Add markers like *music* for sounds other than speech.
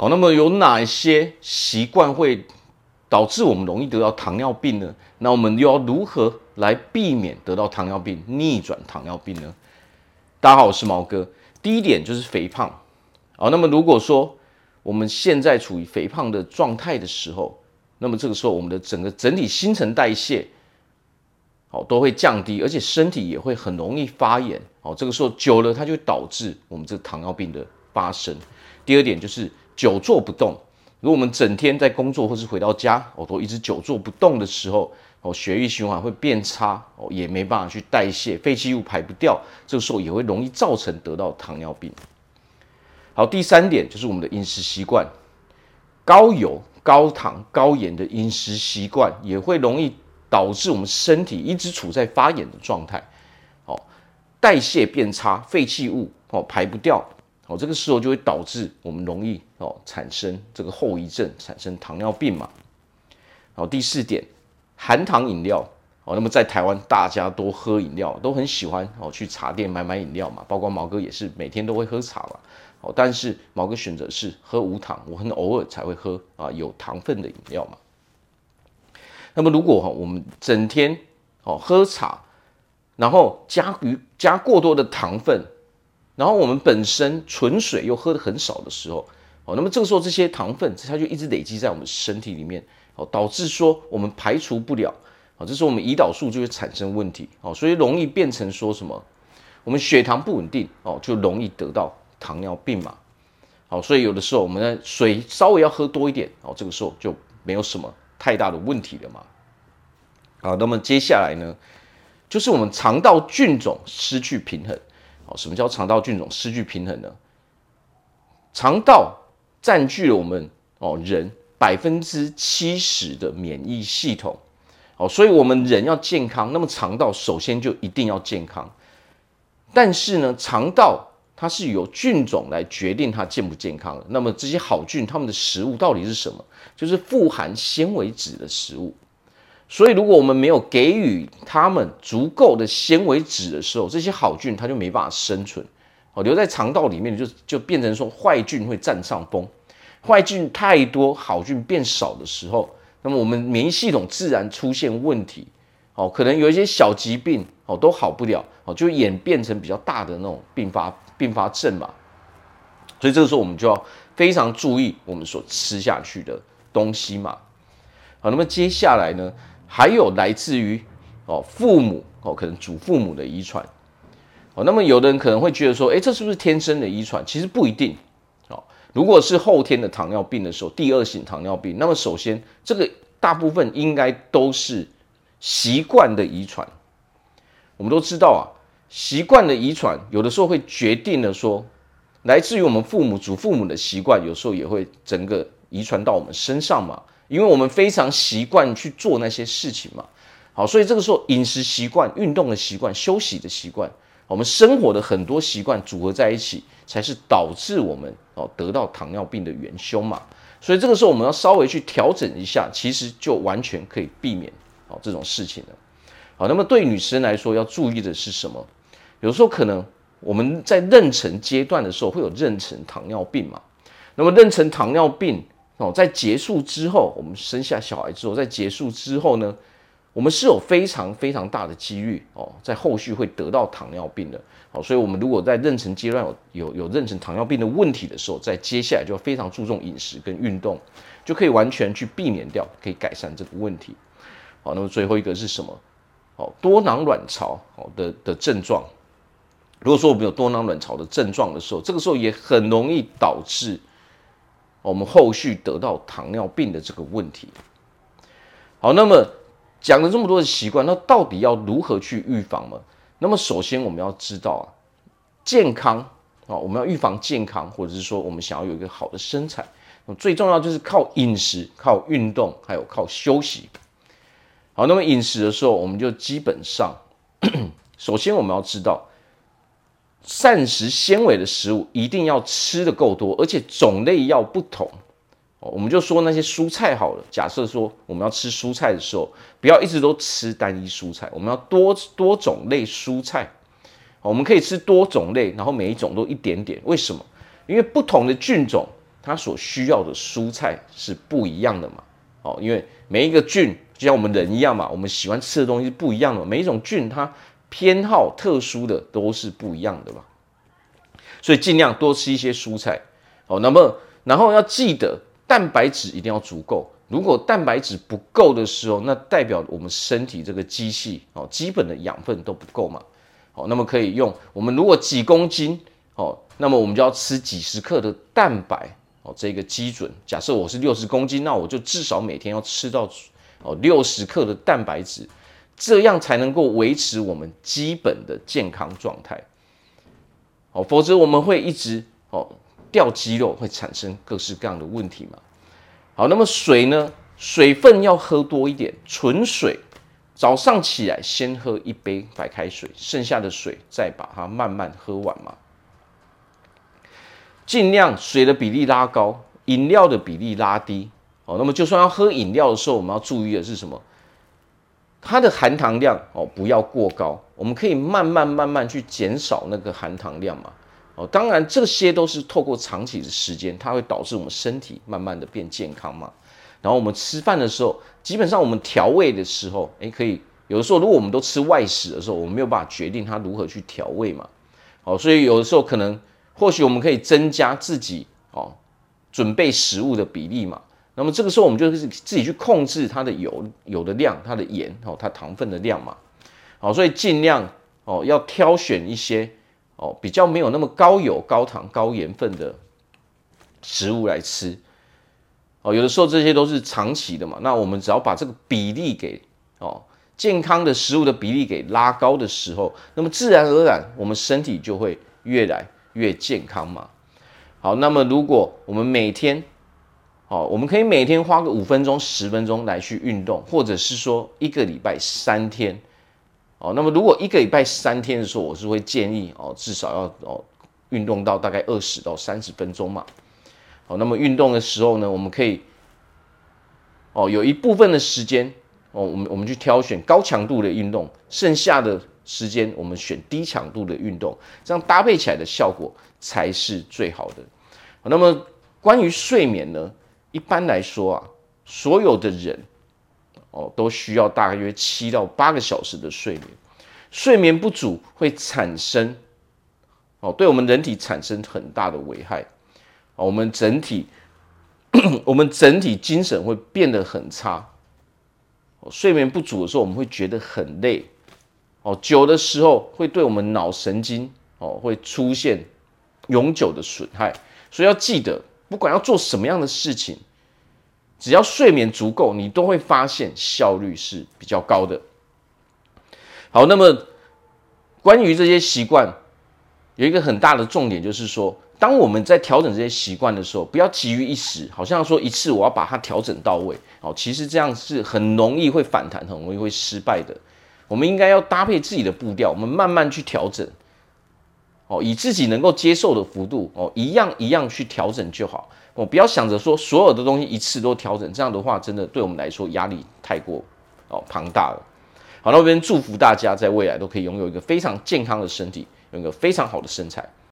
好，那么有哪一些习惯会导致我们容易得到糖尿病呢？那我们又要如何来避免得到糖尿病、逆转糖尿病呢？大家好，我是毛哥。第一点就是肥胖。好，那么如果说我们现在处于肥胖的状态的时候，那么这个时候我们的整个整体新陈代谢，好都会降低，而且身体也会很容易发炎。好，这个时候久了，它就会导致我们这个糖尿病的发生。第二点就是久坐不动。如果我们整天在工作或是回到家，哦，都一直久坐不动的时候，哦，血液循环会变差，哦，也没办法去代谢，废弃物排不掉，这个时候也会容易造成得到糖尿病。好，第三点就是我们的饮食习惯，高油、高糖、高盐的饮食习惯也会容易导致我们身体一直处在发炎的状态，哦，代谢变差，废弃物哦排不掉，哦，这个时候就会导致我们容易哦产生这个后遗症，产生糖尿病嘛。好，第四点，含糖饮料，哦，那么在台湾大家都喝饮料，都很喜欢哦去茶店买买饮料嘛，包括毛哥也是每天都会喝茶嘛。哦，但是毛哥选择是喝无糖，我很偶尔才会喝啊有糖分的饮料嘛。那么如果哈我们整天哦喝茶，然后加于加过多的糖分，然后我们本身纯水又喝的很少的时候，哦，那么这个时候这些糖分它就一直累积在我们身体里面，哦，导致说我们排除不了，哦，这时候我们胰岛素就会产生问题，哦，所以容易变成说什么，我们血糖不稳定，哦，就容易得到。糖尿病嘛，好，所以有的时候我们的水稍微要喝多一点，哦，这个时候就没有什么太大的问题了嘛。好，那么接下来呢，就是我们肠道菌种失去平衡。哦，什么叫肠道菌种失去平衡呢？肠道占据了我们哦人百分之七十的免疫系统，哦，所以我们人要健康，那么肠道首先就一定要健康。但是呢，肠道它是由菌种来决定它健不健康的。那么这些好菌，它们的食物到底是什么？就是富含纤维质的食物。所以如果我们没有给予它们足够的纤维质的时候，这些好菌它就没办法生存。哦，留在肠道里面就就变成说坏菌会占上风。坏菌太多，好菌变少的时候，那么我们免疫系统自然出现问题。哦，可能有一些小疾病哦都好不了，哦就演变成比较大的那种并发。并发症嘛，所以这个时候我们就要非常注意我们所吃下去的东西嘛。好，那么接下来呢，还有来自于哦父母哦，可能祖父母的遗传。哦，那么有的人可能会觉得说，诶，这是不是天生的遗传？其实不一定。哦，如果是后天的糖尿病的时候，第二型糖尿病，那么首先这个大部分应该都是习惯的遗传。我们都知道啊。习惯的遗传，有的时候会决定了说，来自于我们父母、祖父母的习惯，有时候也会整个遗传到我们身上嘛。因为我们非常习惯去做那些事情嘛。好，所以这个时候饮食习惯、运动的习惯、休息的习惯，我们生活的很多习惯组合在一起，才是导致我们哦得到糖尿病的元凶嘛。所以这个时候我们要稍微去调整一下，其实就完全可以避免哦这种事情了。好，那么对女生来说要注意的是什么？有时候可能我们在妊娠阶段的时候会有妊娠糖尿病嘛，那么妊娠糖尿病哦，在结束之后，我们生下小孩之后，在结束之后呢，我们是有非常非常大的几率哦，在后续会得到糖尿病的哦，所以我们如果在妊娠阶段有有有妊娠糖尿病的问题的时候，在接下来就要非常注重饮食跟运动，就可以完全去避免掉，可以改善这个问题。好，那么最后一个是什么？哦，多囊卵巢哦的的症状。如果说我们有多囊卵巢的症状的时候，这个时候也很容易导致我们后续得到糖尿病的这个问题。好，那么讲了这么多的习惯，那到底要如何去预防呢？那么首先我们要知道啊，健康啊，我们要预防健康，或者是说我们想要有一个好的身材，那么最重要就是靠饮食、靠运动，还有靠休息。好，那么饮食的时候，我们就基本上，*clears throat* 首先我们要知道。膳食纤维的食物一定要吃得够多，而且种类要不同。哦，我们就说那些蔬菜好了。假设说我们要吃蔬菜的时候，不要一直都吃单一蔬菜，我们要多多种类蔬菜。我们可以吃多种类，然后每一种都一点点。为什么？因为不同的菌种它所需要的蔬菜是不一样的嘛。哦，因为每一个菌就像我们人一样嘛，我们喜欢吃的东西是不一样的。每一种菌它偏好特殊的都是不一样的嘛。所以尽量多吃一些蔬菜。哦，那么然后要记得蛋白质一定要足够。如果蛋白质不够的时候，那代表我们身体这个机器哦，基本的养分都不够嘛。好，那么可以用我们如果几公斤哦，那么我们就要吃几十克的蛋白哦，这个基准。假设我是六十公斤，那我就至少每天要吃到哦六十克的蛋白质，这样才能够维持我们基本的健康状态。哦，否则我们会一直哦掉肌肉，会产生各式各样的问题嘛。好，那么水呢？水分要喝多一点，纯水。早上起来先喝一杯白开水，剩下的水再把它慢慢喝完嘛。尽量水的比例拉高，饮料的比例拉低。哦，那么就算要喝饮料的时候，我们要注意的是什么？它的含糖量哦不要过高，我们可以慢慢慢慢去减少那个含糖量嘛。哦，当然这些都是透过长期的时间，它会导致我们身体慢慢的变健康嘛。然后我们吃饭的时候，基本上我们调味的时候，诶，可以有的时候如果我们都吃外食的时候，我们没有办法决定它如何去调味嘛。哦，所以有的时候可能或许我们可以增加自己哦准备食物的比例嘛。那么这个时候我们就是自己去控制它的油油的量、它的盐哦、它糖分的量嘛。好，所以尽量哦要挑选一些。哦，比较没有那么高油、高糖、高盐分的食物来吃。哦，有的时候这些都是长期的嘛。那我们只要把这个比例给哦健康的食物的比例给拉高的时候，那么自然而然我们身体就会越来越健康嘛。好，那么如果我们每天哦，我们可以每天花个五分钟、十分钟来去运动，或者是说一个礼拜三天。哦，那么如果一个礼拜三天的时候，我是会建议哦，至少要哦运动到大概二十到三十分钟嘛。好，那么运动的时候呢，我们可以哦有一部分的时间哦，我们我们去挑选高强度的运动，剩下的时间我们选低强度的运动，这样搭配起来的效果才是最好的。那么关于睡眠呢，一般来说啊，所有的人。哦，都需要大约七到八个小时的睡眠，睡眠不足会产生哦，对我们人体产生很大的危害。哦，我们整体 *coughs* 我们整体精神会变得很差。睡眠不足的时候，我们会觉得很累。哦，久的时候会对我们脑神经哦会出现永久的损害。所以要记得，不管要做什么样的事情。只要睡眠足够，你都会发现效率是比较高的。好，那么关于这些习惯，有一个很大的重点，就是说，当我们在调整这些习惯的时候，不要急于一时，好像说一次我要把它调整到位。好，其实这样是很容易会反弹，很容易会失败的。我们应该要搭配自己的步调，我们慢慢去调整。哦，以自己能够接受的幅度，哦，一样一样去调整就好。我不要想着说所有的东西一次都调整，这样的话真的对我们来说压力太过哦庞大了。好，那我边祝福大家在未来都可以拥有一个非常健康的身体，拥有一个非常好的身材。